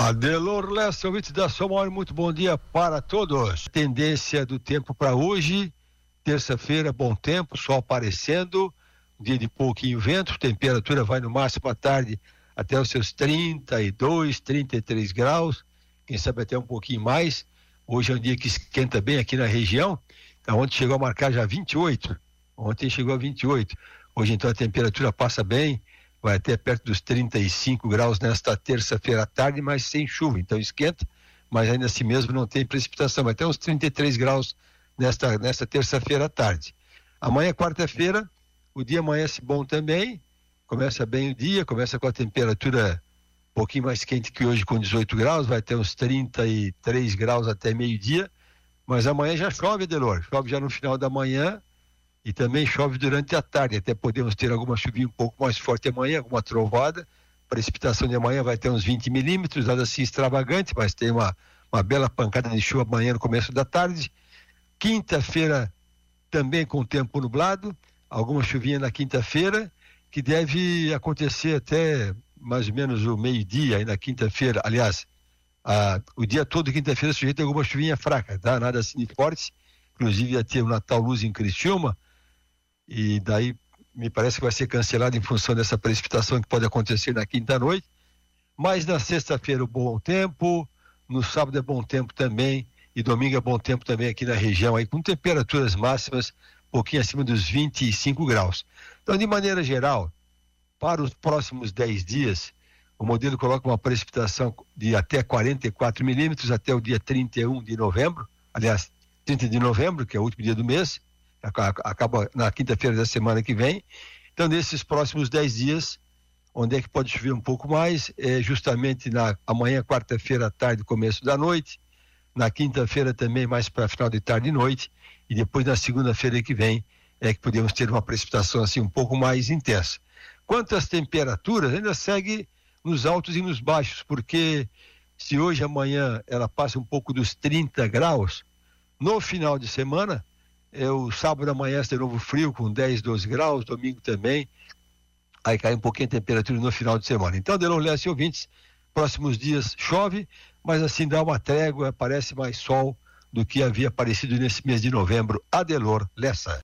Adelor Lessa, ouvinte da Somor, muito bom dia para todos. Tendência do tempo para hoje, terça-feira, bom tempo, sol aparecendo, dia de pouquinho vento, temperatura vai no máximo à tarde até os seus 32, 33 graus, quem sabe até um pouquinho mais. Hoje é um dia que esquenta bem aqui na região, então ontem chegou a marcar já 28, ontem chegou a 28. Hoje então a temperatura passa bem, vai até perto dos 35 graus nesta terça-feira à tarde, mas sem chuva, então esquenta, mas ainda assim mesmo não tem precipitação, vai até uns 33 graus nesta, nesta terça-feira à tarde. Amanhã, quarta-feira, o dia amanhece bom também, começa bem o dia, começa com a temperatura um pouquinho mais quente que hoje, com 18 graus, vai até uns 33 graus até meio-dia, mas amanhã já chove, Delor, chove já no final da manhã, e também chove durante a tarde. Até podemos ter alguma chuvinha um pouco mais forte amanhã, alguma trovada. Precipitação de amanhã vai ter uns 20 milímetros, nada assim extravagante, mas tem uma, uma bela pancada de chuva amanhã no começo da tarde. Quinta-feira também com tempo nublado, alguma chuvinha na quinta-feira, que deve acontecer até mais ou menos o meio-dia aí na quinta-feira. Aliás, a, o dia todo quinta-feira sujeito a alguma chuvinha fraca, tá? Nada assim de forte. Inclusive ia ter o Natal Luz em Criciúma, e daí me parece que vai ser cancelado em função dessa precipitação que pode acontecer na quinta noite. Mas na sexta-feira bom tempo, no sábado é bom tempo também e domingo é bom tempo também aqui na região aí com temperaturas máximas um pouquinho acima dos 25 graus. Então, de maneira geral, para os próximos 10 dias, o modelo coloca uma precipitação de até 44 milímetros até o dia 31 de novembro, aliás, 30 de novembro, que é o último dia do mês, acaba na quinta-feira da semana que vem. Então, nesses próximos 10 dias, onde é que pode chover um pouco mais? É justamente na amanhã, quarta-feira à tarde, começo da noite, na quinta-feira também, mais para final de tarde e noite, e depois na segunda-feira que vem é que podemos ter uma precipitação assim um pouco mais intensa. Quanto às temperaturas, ainda segue nos altos e nos baixos, porque se hoje amanhã ela passa um pouco dos 30 graus, no final de semana é, o sábado amanhece de novo frio, com 10, 12 graus, domingo também. Aí cai um pouquinho a temperatura no final de semana. Então, Delon Lessa e ouvintes, próximos dias chove, mas assim dá uma trégua, parece mais sol do que havia aparecido nesse mês de novembro. Adelor Lessa.